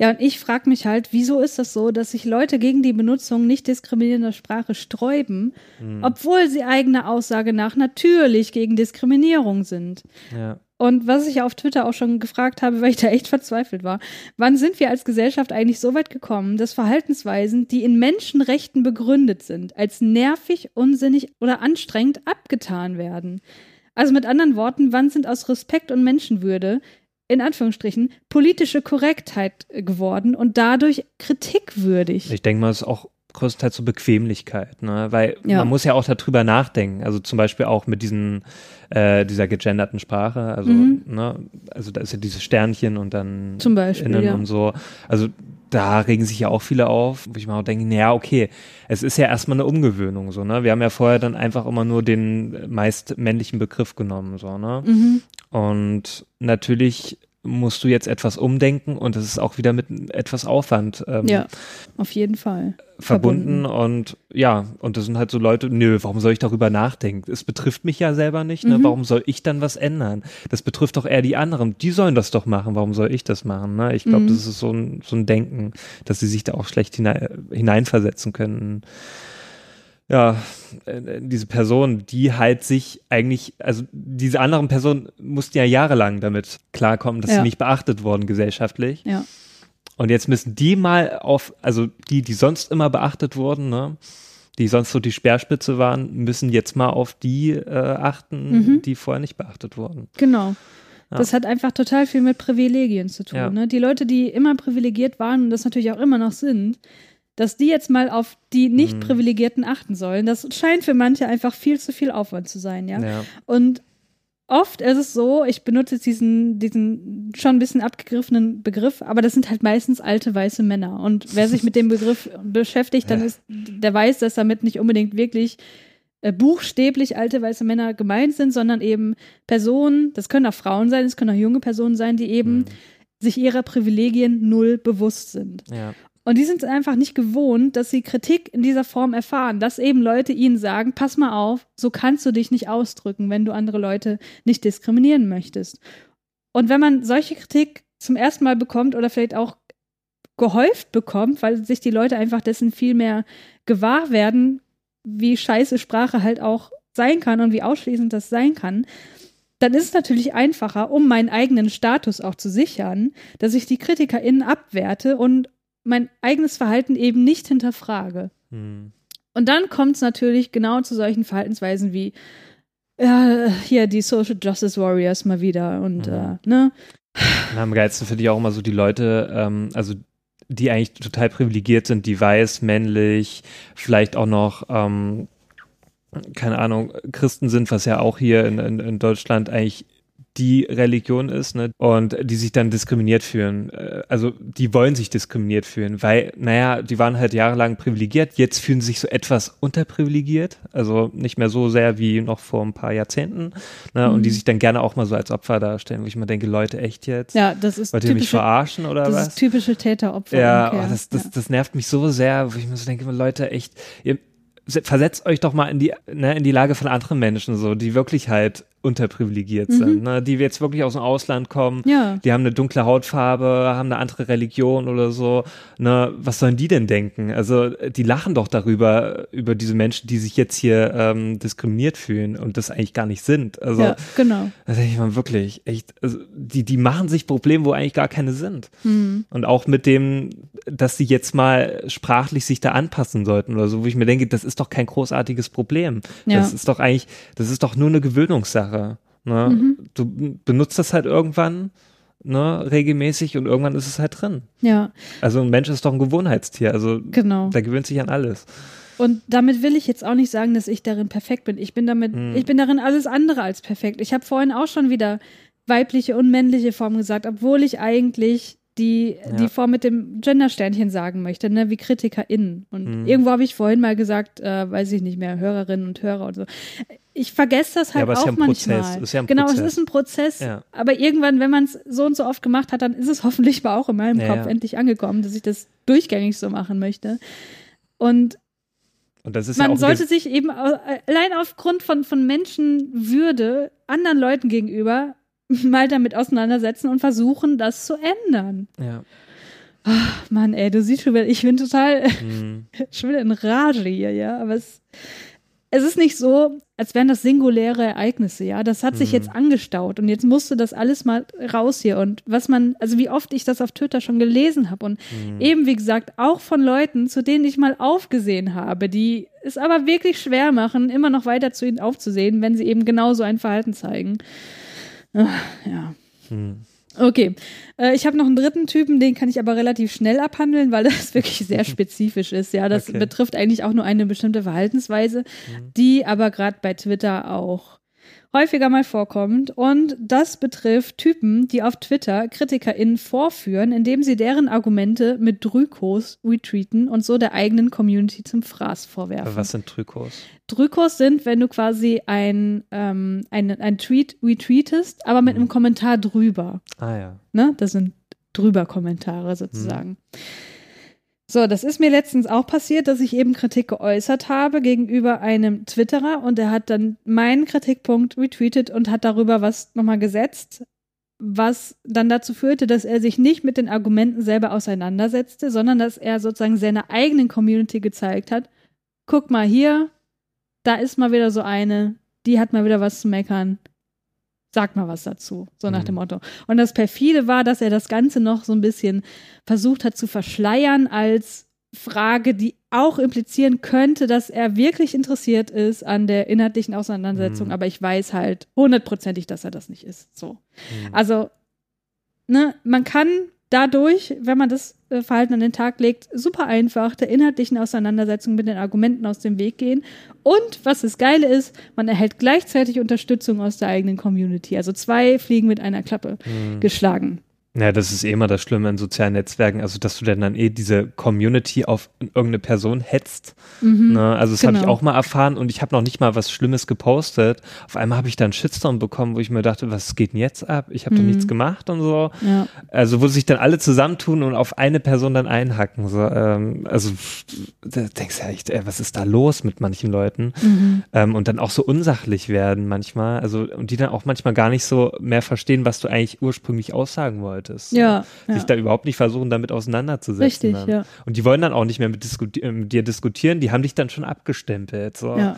Ja, und ich frage mich halt, wieso ist das so, dass sich Leute gegen die Benutzung nicht diskriminierender Sprache sträuben, mhm. obwohl sie eigener Aussage nach natürlich gegen Diskriminierung sind. Ja. Und was ich auf Twitter auch schon gefragt habe, weil ich da echt verzweifelt war, wann sind wir als Gesellschaft eigentlich so weit gekommen, dass Verhaltensweisen, die in Menschenrechten begründet sind, als nervig, unsinnig oder anstrengend abgetan werden? Also mit anderen Worten, wann sind aus Respekt und Menschenwürde in Anführungsstrichen, politische Korrektheit geworden und dadurch kritikwürdig. Ich denke mal, es ist auch größtenteils so Bequemlichkeit, ne? weil ja. man muss ja auch darüber nachdenken, also zum Beispiel auch mit diesen, äh, dieser gegenderten Sprache, also, mhm. ne? also da ist ja dieses Sternchen und dann zum Beispiel, innen ja. und so, also da regen sich ja auch viele auf, wo ich mal auch denke, naja, okay, es ist ja erstmal eine Umgewöhnung, so, ne? Wir haben ja vorher dann einfach immer nur den meist männlichen Begriff genommen, so, ne? Mhm. Und natürlich musst du jetzt etwas umdenken und das ist auch wieder mit etwas Aufwand. Ähm, ja, auf jeden Fall. Verbunden, verbunden, und ja, und das sind halt so Leute, nö, warum soll ich darüber nachdenken? Es betrifft mich ja selber nicht, ne? Mhm. Warum soll ich dann was ändern? Das betrifft doch eher die anderen. Die sollen das doch machen, warum soll ich das machen? Ne? Ich glaube, mhm. das ist so ein, so ein Denken, dass sie sich da auch schlecht hinein, hineinversetzen können ja, äh, diese Person, die halt sich eigentlich, also diese anderen Personen mussten ja jahrelang damit klarkommen, dass Ja. sie nicht beachtet wurden gesellschaftlich. Ja. Und jetzt müssen die mal auf, also die, die sonst immer beachtet wurden, ne, die sonst so die Speerspitze waren, müssen jetzt mal auf die äh, achten, Mhm. die vorher nicht beachtet wurden. Genau. Ja. Das hat einfach total viel mit Privilegien zu tun. Ja. Ne? Die Leute, die immer privilegiert waren und das natürlich auch immer noch sind, dass die jetzt mal auf die nicht Mhm. privilegierten achten sollen, das scheint für manche einfach viel zu viel Aufwand zu sein, ja. Ja. Und oft ist es so, ich benutze jetzt diesen, diesen schon ein bisschen abgegriffenen Begriff, aber das sind halt meistens alte weiße Männer. Und wer sich mit dem Begriff beschäftigt, dann Ja. ist, der weiß, dass damit nicht unbedingt wirklich äh, buchstäblich alte weiße Männer gemeint sind, sondern eben Personen, das können auch Frauen sein, es können auch junge Personen sein, die eben Mhm. sich ihrer Privilegien null bewusst sind. Ja. Und die sind einfach nicht gewohnt, dass sie Kritik in dieser Form erfahren, dass eben Leute ihnen sagen, pass mal auf, so kannst du dich nicht ausdrücken, wenn du andere Leute nicht diskriminieren möchtest. Und wenn man solche Kritik zum ersten Mal bekommt oder vielleicht auch gehäuft bekommt, weil sich die Leute einfach dessen viel mehr gewahr werden, wie scheiße Sprache halt auch sein kann und wie ausschließend das sein kann, dann ist es natürlich einfacher, um meinen eigenen Status auch zu sichern, dass ich die KritikerInnen abwerte und mein eigenes Verhalten eben nicht hinterfrage. Hm. Und dann kommt es natürlich genau zu solchen Verhaltensweisen wie ja, hier die Social Justice Warriors mal wieder und Mhm. äh, ne? Und am geilsten finde ich auch immer so die Leute, ähm, also die eigentlich total privilegiert sind, die weiß, männlich, vielleicht auch noch, ähm, keine Ahnung, Christen sind, was ja auch hier in, in, in Deutschland eigentlich die Religion ist, ne? Und die sich dann diskriminiert fühlen. Äh, Also die wollen sich diskriminiert fühlen, weil, naja, die waren halt jahrelang privilegiert, jetzt fühlen sie sich so etwas unterprivilegiert, also nicht mehr so sehr wie noch vor ein paar Jahrzehnten, ne? Und die Mhm. sich dann gerne auch mal so als Opfer darstellen, wo ich mir denke, Leute, echt jetzt? Ja, das ist Wollt ihr mich typische, verarschen oder das was? ist typische Täter-Opfer. Ja, oh, das, das, ja. das nervt mich so sehr, wo ich mir so denke, Leute, echt, ihr se- versetzt euch doch mal in die, ne, in die Lage von anderen Menschen, so, die wirklich halt unterprivilegiert Mhm. sind, ne, die jetzt wirklich aus dem Ausland kommen, ja. die haben eine dunkle Hautfarbe, haben eine andere Religion oder so, ne, was sollen die denn denken? Also, die lachen doch darüber, über diese Menschen, die sich jetzt hier ähm, diskriminiert fühlen und das eigentlich gar nicht sind. Also, ja, genau. denke ich mal wirklich, echt, also, die, die machen sich Probleme, wo eigentlich gar keine sind. Hm. Und auch mit dem, dass sie jetzt mal sprachlich sich da anpassen sollten oder so, wo ich mir denke, das ist doch kein großartiges Problem. Ja. Das ist doch eigentlich, das ist doch nur eine Gewöhnungssache. Ne? Mhm. Du benutzt das halt irgendwann ne, regelmäßig und irgendwann ist es halt drin. Ja, Also ein Mensch ist doch ein Gewohnheitstier, also genau. der gewöhnt sich an alles. Und damit will ich jetzt auch nicht sagen, dass ich darin perfekt bin. Ich bin damit, Hm. ich bin darin alles andere als perfekt. Ich habe vorhin auch schon wieder weibliche und männliche Form gesagt, obwohl ich eigentlich die, Ja. die Form mit dem Gendersternchen sagen möchte, ne, wie KritikerInnen. Und Hm. irgendwo habe ich vorhin mal gesagt, äh, weiß ich nicht mehr, Hörerinnen und Hörer und so. Ich vergesse das Ja, halt aber es ist auch ja ein manchmal. Prozess. Ist ja ein genau, Prozess. es ist ein Prozess. Ja. Aber irgendwann, wenn man es so und so oft gemacht hat, dann ist es hoffentlich mal auch in meinem Ja, Kopf ja. endlich angekommen, dass ich das durchgängig so machen möchte. Und man ja sollte sich eben allein aufgrund von, von Menschenwürde anderen Leuten gegenüber mal damit auseinandersetzen und versuchen, das zu ändern. ja. Mann, ey, du siehst schon ich bin total Hm. schon wieder in Rage hier, ja. Aber es, es ist nicht so, als wären das singuläre Ereignisse, ja. Das hat sich Mhm. jetzt angestaut und jetzt musste das alles mal raus hier. Und was man, also wie oft ich das auf Twitter schon gelesen habe und Mhm. eben, wie gesagt, auch von Leuten, zu denen ich mal aufgesehen habe, die es aber wirklich schwer machen, immer noch weiter zu ihnen aufzusehen, wenn sie eben genau so ein Verhalten zeigen. Ja. Hm. Okay, äh, ich habe noch einen dritten Typen, den kann ich aber relativ schnell abhandeln, weil das wirklich sehr spezifisch ist. Ja, das Okay. betrifft eigentlich auch nur eine bestimmte Verhaltensweise, die aber gerade bei Twitter auch häufiger mal vorkommt. Und das betrifft Typen, die auf Twitter KritikerInnen vorführen, indem sie deren Argumente mit Drykos retweeten und so der eigenen Community zum Fraß vorwerfen. Was sind Trikots? Drykos sind, wenn du quasi ein, ähm, ein, ein Tweet retweetest, aber mit Mhm. einem Kommentar drüber. Ah ja. Ne? Das sind drüber Kommentare sozusagen. So, das ist mir letztens auch passiert, dass ich eben Kritik geäußert habe gegenüber einem Twitterer und der hat dann meinen Kritikpunkt retweetet und hat darüber was nochmal gesetzt, was dann dazu führte, dass er sich nicht mit den Argumenten selber auseinandersetzte, sondern dass er sozusagen seiner eigenen Community gezeigt hat, guck mal hier, da ist mal wieder so eine, die hat mal wieder was zu meckern. Sag mal was dazu, so nach mhm. dem Motto. Und das perfide war, dass er das Ganze noch so ein bisschen versucht hat zu verschleiern als Frage, die auch implizieren könnte, dass er wirklich interessiert ist an der inhaltlichen Auseinandersetzung, mhm. aber ich weiß halt hundertprozentig, dass er das nicht ist. So. Mhm. Also, ne, man kann dadurch, wenn man das Verhalten an den Tag legt, super einfach der inhaltlichen Auseinandersetzung mit den Argumenten aus dem Weg gehen. Und was das Geile ist, man erhält gleichzeitig Unterstützung aus der eigenen Community. Also zwei Fliegen mit einer Klappe mhm. geschlagen. Ja, das ist eh immer das Schlimme in sozialen Netzwerken, also dass du dann, dann eh diese Community auf irgendeine Person hetzt. Mhm, ne? Also das genau. habe ich auch mal erfahren und ich habe noch nicht mal was Schlimmes gepostet. Auf einmal habe ich dann Shitstorm bekommen, wo ich mir dachte, was geht denn jetzt ab? Ich habe mhm. doch nichts gemacht und so. Ja. Also wo sich dann alle zusammentun und auf eine Person dann einhacken. So, ähm, also da denkst du ja echt, ey, was ist da los mit manchen Leuten? Mhm. Ähm, und dann auch so unsachlich werden manchmal. Also und die dann auch manchmal gar nicht so mehr verstehen, was du eigentlich ursprünglich aussagen wolltest solltest. Ja. Sich ja. da überhaupt nicht versuchen, damit auseinanderzusetzen. Richtig, ja. Und die wollen dann auch nicht mehr mit, äh, mit, dir diskutieren, die haben dich dann schon abgestempelt. So. Ja.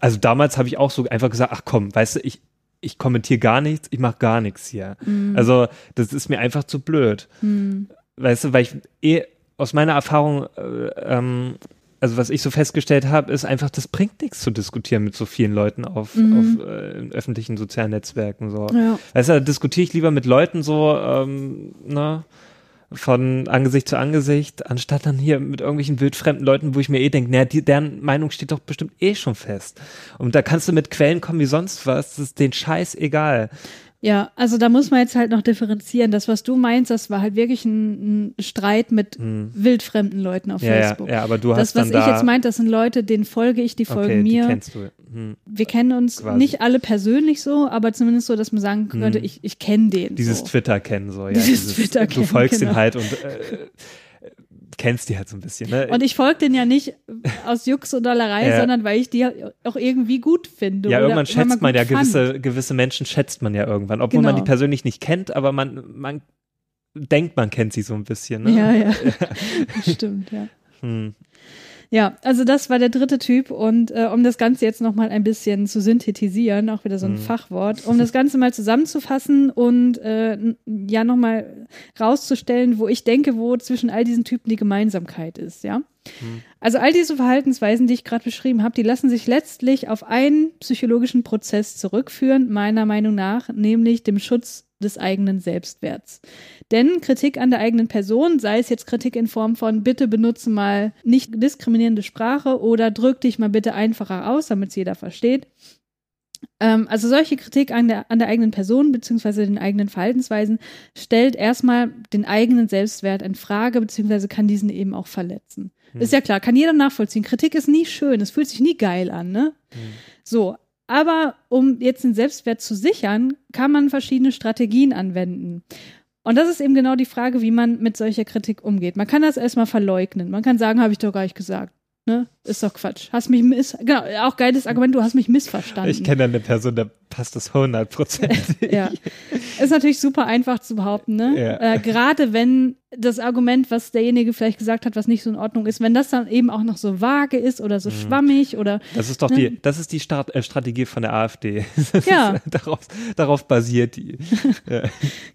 Also damals habe ich auch so einfach gesagt, ach komm, weißt du, ich, ich kommentiere gar nichts, ich mache gar nichts hier. Mhm. Also das ist mir einfach zu blöd. Mhm. Weißt du, weil ich eh aus meiner Erfahrung äh, ähm, also was ich so festgestellt habe, ist einfach, das bringt nichts zu diskutieren mit so vielen Leuten auf, mhm. auf äh, öffentlichen sozialen Netzwerken. So. Ja. Weißt du, diskutiere ich lieber mit Leuten so, ähm, ne, von Angesicht zu Angesicht, anstatt dann hier mit irgendwelchen wildfremden Leuten, wo ich mir eh denke, naja, die, deren Meinung steht doch bestimmt eh schon fest. Und da kannst du mit Quellen kommen wie sonst was, das ist den Scheiß egal. Ja, also da muss man jetzt halt noch differenzieren. Das, was du meinst, das war halt wirklich ein, ein Streit mit hm. wildfremden Leuten auf ja, Facebook. Ja, ja, aber du das, hast was dann ich jetzt meinte, das sind Leute, denen folge ich, die folgen okay, mir. Die kennst du. Hm. Wir kennen uns Quasi. nicht alle persönlich so, aber zumindest so, dass man sagen könnte, hm. ich, ich kenne den. Dieses so. Twitter kennen so, ja. Dieses, dieses Twitter kennen. Du folgst genau. ihn halt und äh, kennst die halt so ein bisschen. Ne? Und ich folge den ja nicht aus Jux und Dollerei, ja. sondern weil ich die auch irgendwie gut finde. Ja, irgendwann schätzt man, man ja gewisse, gewisse Menschen schätzt man ja irgendwann, obwohl genau. man die persönlich nicht kennt, aber man, man denkt, man kennt sie so ein bisschen. Ne? Ja, ja. Stimmt, ja. Hm. Ja, also das war der dritte Typ und äh, um das Ganze jetzt nochmal ein bisschen zu synthetisieren, auch wieder so ein mhm. Fachwort, um das Ganze mal zusammenzufassen und äh, ja nochmal rauszustellen, wo ich denke, wo zwischen all diesen Typen die Gemeinsamkeit ist, ja. Mhm. Also all diese Verhaltensweisen, die ich gerade beschrieben habe, die lassen sich letztlich auf einen psychologischen Prozess zurückführen, meiner Meinung nach, nämlich dem Schutz des eigenen Selbstwerts. Denn Kritik an der eigenen Person, sei es jetzt Kritik in Form von bitte benutze mal nicht diskriminierende Sprache oder drück dich mal bitte einfacher aus, damit es jeder versteht. Ähm, also solche Kritik an der, an der eigenen Person beziehungsweise den eigenen Verhaltensweisen stellt erstmal den eigenen Selbstwert in Frage beziehungsweise kann diesen eben auch verletzen. Hm. Ist ja klar, kann jeder nachvollziehen. Kritik ist nie schön, es fühlt sich nie geil an, ne? Hm. So, aber um jetzt den Selbstwert zu sichern, kann man verschiedene Strategien anwenden. Und das ist eben genau die Frage, wie man mit solcher Kritik umgeht. Man kann das erstmal verleugnen. Man kann sagen, habe ich doch gar nicht gesagt. Ne? Ist doch Quatsch. Hast mich miss genau, auch geiles Argument, du hast mich missverstanden. Ich kenne eine Person, da passt das 100 Prozent. ja. Ist natürlich super einfach zu behaupten, ne? Ja. Äh, gerade wenn das Argument, was derjenige vielleicht gesagt hat, was nicht so in Ordnung ist, wenn das dann eben auch noch so vage ist oder so mhm. schwammig oder. Das ist doch ne? die, das ist die Start, äh, Strategie von der AfD. ja. darauf, darauf basiert die. ja.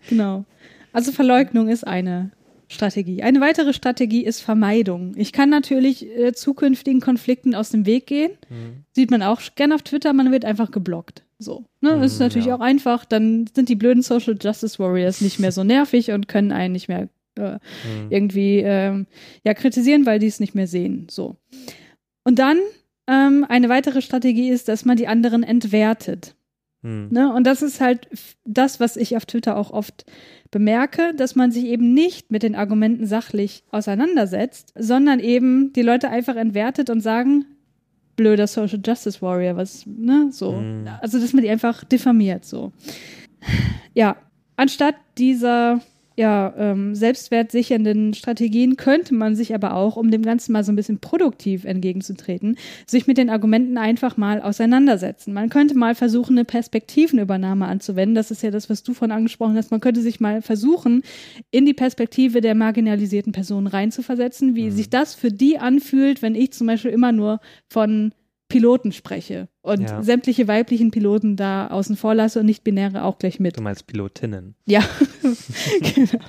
Genau. Also Verleugnung ist eine Strategie. Eine weitere Strategie ist Vermeidung. Ich kann natürlich äh, zukünftigen Konflikten aus dem Weg gehen. Mhm. Sieht man auch gerne auf Twitter, man wird einfach geblockt. So. Ne? Mhm, das ist natürlich ja. auch einfach. Dann sind die blöden Social Justice Warriors nicht mehr so nervig und können einen nicht mehr äh, mhm. irgendwie äh, ja, kritisieren, weil die es nicht mehr sehen. So. Und dann ähm, eine weitere Strategie ist, dass man die anderen entwertet. Mhm. Ne? Und das ist halt das, was ich auf Twitter auch oft bemerke, dass man sich eben nicht mit den Argumenten sachlich auseinandersetzt, sondern eben die Leute einfach entwertet und sagen, blöder Social Justice Warrior, was, ne, so. Mhm. Also, dass man die einfach diffamiert, so. Ja, anstatt dieser ja, ähm, selbstwertsichernden Strategien könnte man sich aber auch, um dem Ganzen mal so ein bisschen produktiv entgegenzutreten, sich mit den Argumenten einfach mal auseinandersetzen. Man könnte mal versuchen, eine Perspektivenübernahme anzuwenden. Das ist ja das, was du von angesprochen hast. Man könnte sich mal versuchen, in die Perspektive der marginalisierten Personen reinzuversetzen, wie mhm. sich das für die anfühlt, wenn ich zum Beispiel immer nur von Piloten spreche und ja. sämtliche weiblichen Piloten da außen vor lasse und nicht-binäre auch gleich mit. Du meinst Pilotinnen? Ja, genau.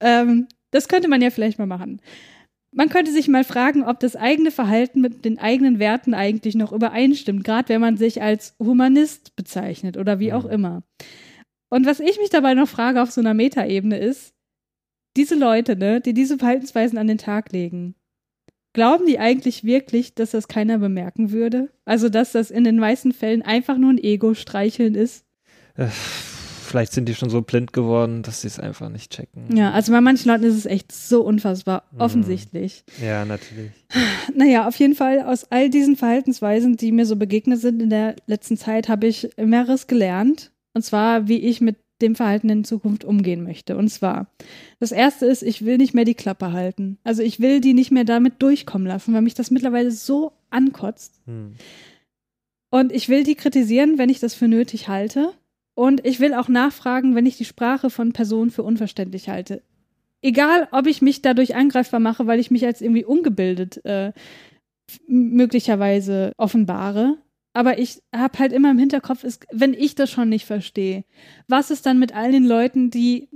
ähm, das könnte man ja vielleicht mal machen. Man könnte sich mal fragen, ob das eigene Verhalten mit den eigenen Werten eigentlich noch übereinstimmt, gerade wenn man sich als Humanist bezeichnet oder wie auch mhm. immer. Und was ich mich dabei noch frage auf so einer Metaebene ist, diese Leute, ne, die diese Verhaltensweisen an den Tag legen, glauben die eigentlich wirklich, dass das keiner bemerken würde? Also, dass das in den meisten Fällen einfach nur ein Ego-Streicheln ist? Äh, vielleicht sind die schon so blind geworden, dass sie es einfach nicht checken. Ja, also bei manchen Leuten ist es echt so unfassbar mhm. offensichtlich. Ja, natürlich. Naja, auf jeden Fall aus all diesen Verhaltensweisen, die mir so begegnet sind in der letzten Zeit, habe ich mehreres gelernt. Und zwar, wie ich mit dem Verhalten in Zukunft umgehen möchte. Und zwar, das erste ist, ich will nicht mehr die Klappe halten. Also ich will die nicht mehr damit durchkommen lassen, weil mich das mittlerweile so ankotzt. Hm. Und ich will die kritisieren, wenn ich das für nötig halte. Und ich will auch nachfragen, wenn ich die Sprache von Personen für unverständlich halte. Egal, ob ich mich dadurch angreifbar mache, weil ich mich als irgendwie ungebildet äh, möglicherweise offenbare. Aber ich habe halt immer im Hinterkopf, ist, wenn ich das schon nicht verstehe, was ist dann mit all den Leuten, die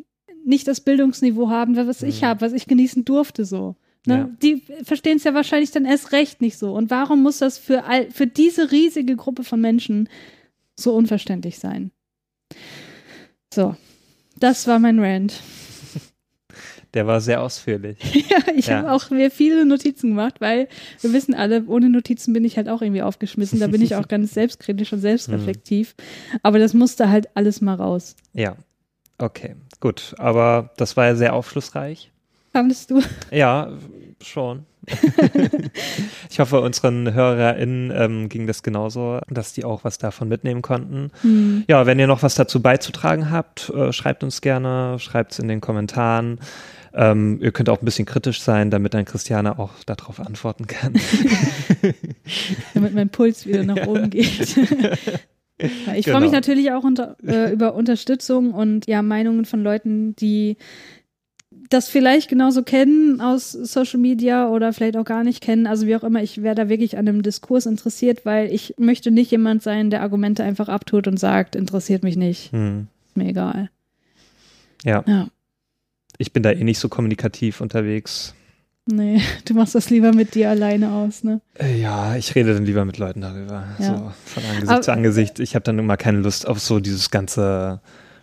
nicht das Bildungsniveau haben, was ich mhm. habe, was ich genießen durfte so. Ne? Ja. Die verstehen es ja wahrscheinlich dann erst recht nicht so. Und warum muss das für, all, für diese riesige Gruppe von Menschen so unverständlich sein? So, das war mein Rant. Der war sehr ausführlich. ja, ich ja. habe auch mir viele Notizen gemacht, weil wir wissen alle, ohne Notizen bin ich halt auch irgendwie aufgeschmissen. Da bin ich auch ganz selbstkritisch und selbstreflektiv. Mhm. Aber das musste halt alles mal raus. Ja, okay, gut. Aber das war ja sehr aufschlussreich. Fandest du? Ja, schon. ich hoffe, unseren HörerInnen ähm, ging das genauso, dass die auch was davon mitnehmen konnten. Mhm. Ja, wenn ihr noch was dazu beizutragen habt, äh, schreibt uns gerne, schreibt es in den Kommentaren. Ähm, ihr könnt auch ein bisschen kritisch sein, damit dann Christiane auch darauf antworten kann. damit mein Puls wieder nach oben geht. ich genau. freue mich natürlich auch unter, äh, über Unterstützung und ja, Meinungen von Leuten, die das vielleicht genauso kennen aus Social Media oder vielleicht auch gar nicht kennen. Also wie auch immer, ich wäre da wirklich an einem Diskurs interessiert, weil ich möchte nicht jemand sein, der Argumente einfach abtut und sagt, interessiert mich nicht. Hm. Ist mir egal. Ja. ja. Ich bin da eh nicht so kommunikativ unterwegs. Nee, du machst das lieber mit dir alleine aus, ne? Äh, ja, ich rede dann lieber mit Leuten darüber. Ja. So von Angesicht Aber, zu Angesicht. Ich habe dann immer keine Lust auf so dieses ganze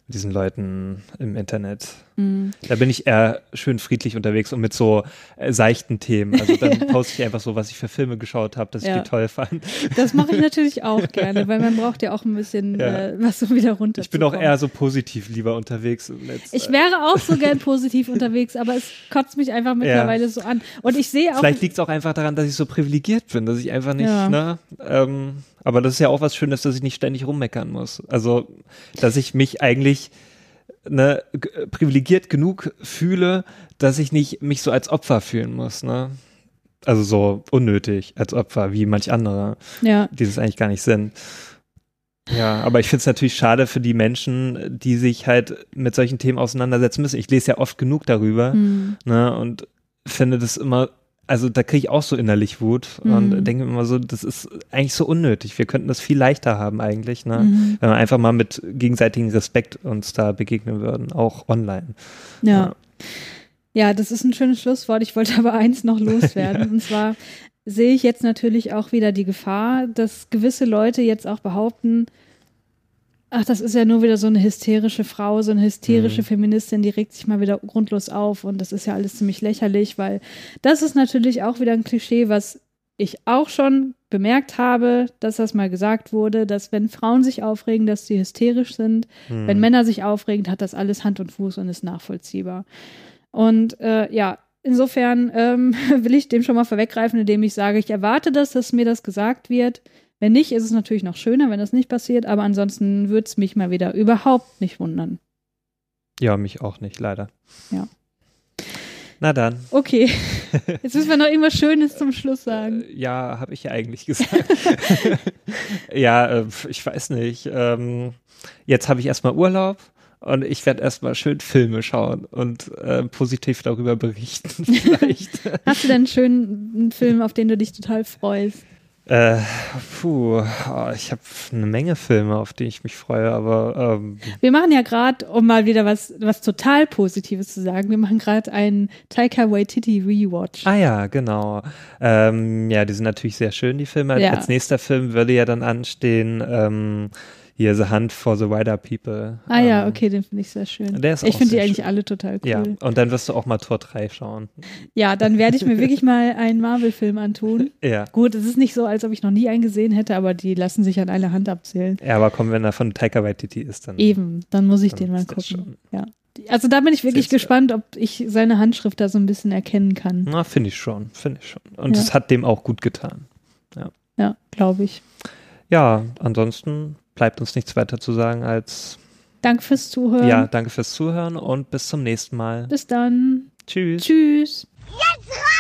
mit diesen Leuten im Internet. Mhm. Da bin ich eher schön friedlich unterwegs und mit so äh, seichten Themen. Also dann poste ich einfach so, was ich für Filme geschaut habe, dass ja. ich die toll fand. Das mache ich natürlich auch gerne, weil man braucht ja auch ein bisschen ja. äh, was so wieder runter. Ich bin auch eher so positiv lieber unterwegs. Jetzt, ich wäre auch so gern positiv unterwegs, aber es kotzt mich einfach mittlerweile so an. Und ich sehe auch. Vielleicht liegt es auch einfach daran, dass ich so privilegiert bin, dass ich einfach nicht, ne, ähm, aber das ist ja auch was Schönes, dass ich nicht ständig rummeckern muss. Also, dass ich mich eigentlich ne, privilegiert genug fühle, dass ich nicht mich so als Opfer fühlen muss. Ne? Also so unnötig als Opfer, wie manch andere, ja. die es eigentlich gar nicht sind. Ja, aber ich finde es natürlich schade für die Menschen, die sich halt mit solchen Themen auseinandersetzen müssen. Ich lese ja oft genug darüber mhm. ne, und finde das immer also da kriege ich auch so innerlich Wut mhm. und denke immer so, das ist eigentlich so unnötig. Wir könnten das viel leichter haben eigentlich, ne? Mhm. wenn wir einfach mal mit gegenseitigem Respekt uns da begegnen würden, auch online. Ja. ja. ja. das ist ein schönes Schlusswort. Ich wollte aber eins noch loswerden. ja. Und zwar sehe ich jetzt natürlich auch wieder die Gefahr, dass gewisse Leute jetzt auch behaupten, ach, das ist ja nur wieder so eine hysterische Frau, so eine hysterische mhm. Feministin, die regt sich mal wieder grundlos auf und das ist ja alles ziemlich lächerlich, weil das ist natürlich auch wieder ein Klischee, was ich auch schon bemerkt habe, dass das mal gesagt wurde, dass wenn Frauen sich aufregen, dass sie hysterisch sind. Mhm. Wenn Männer sich aufregen, hat das alles Hand und Fuß und ist nachvollziehbar. Und äh, ja, insofern ähm, will ich dem schon mal vorweggreifen, indem ich sage, ich erwarte das, dass mir das gesagt wird. Wenn nicht, ist es natürlich noch schöner, wenn das nicht passiert, aber ansonsten würde es mich mal wieder überhaupt nicht wundern. Ja, mich auch nicht, leider. Ja. Na dann. Okay. Jetzt müssen wir noch irgendwas Schönes zum Schluss sagen. Äh, ja, habe ich ja eigentlich gesagt. ja, äh, ich weiß nicht. Ähm, jetzt habe ich erstmal Urlaub und ich werde erstmal schön Filme schauen und äh, positiv darüber berichten vielleicht. Hast du denn einen schönen Film, auf den du dich total freust? Äh, puh, oh, ich habe eine Menge Filme, auf die ich mich freue, aber ähm, wir machen ja gerade, um mal wieder was was total Positives zu sagen, wir machen gerade einen Taika Waititi Rewatch. Ah ja, genau. Ähm, ja, die sind natürlich sehr schön, die Filme. Ja. Als nächster Film würde ja dann anstehen. Ähm, hier The Hunt for the Wider People. Ah ja, ähm, okay, den finde ich sehr schön. Der ist ich finde die eigentlich schön. alle total cool. Ja, und dann wirst du auch mal Tor 3 schauen. Ja, dann werde ich mir wirklich mal einen Marvel-Film antun. Ja. Gut, es ist nicht so, als ob ich noch nie einen gesehen hätte, aber die lassen sich an einer Hand abzählen. Ja, aber komm, wenn er von Taika Waititi ist, dann. Eben, dann muss ich den mal gucken. Ja. Also da bin ich wirklich gespannt, ob ich seine Handschrift da so ein bisschen erkennen kann. Na, finde ich schon, finde ich schon. Und es ja. hat dem auch gut getan. Ja, ja glaube ich. Ja, ansonsten bleibt uns nichts weiter zu sagen als Danke fürs Zuhören. Ja, danke fürs Zuhören und bis zum nächsten Mal. Bis dann. Tschüss. Tschüss. Jetzt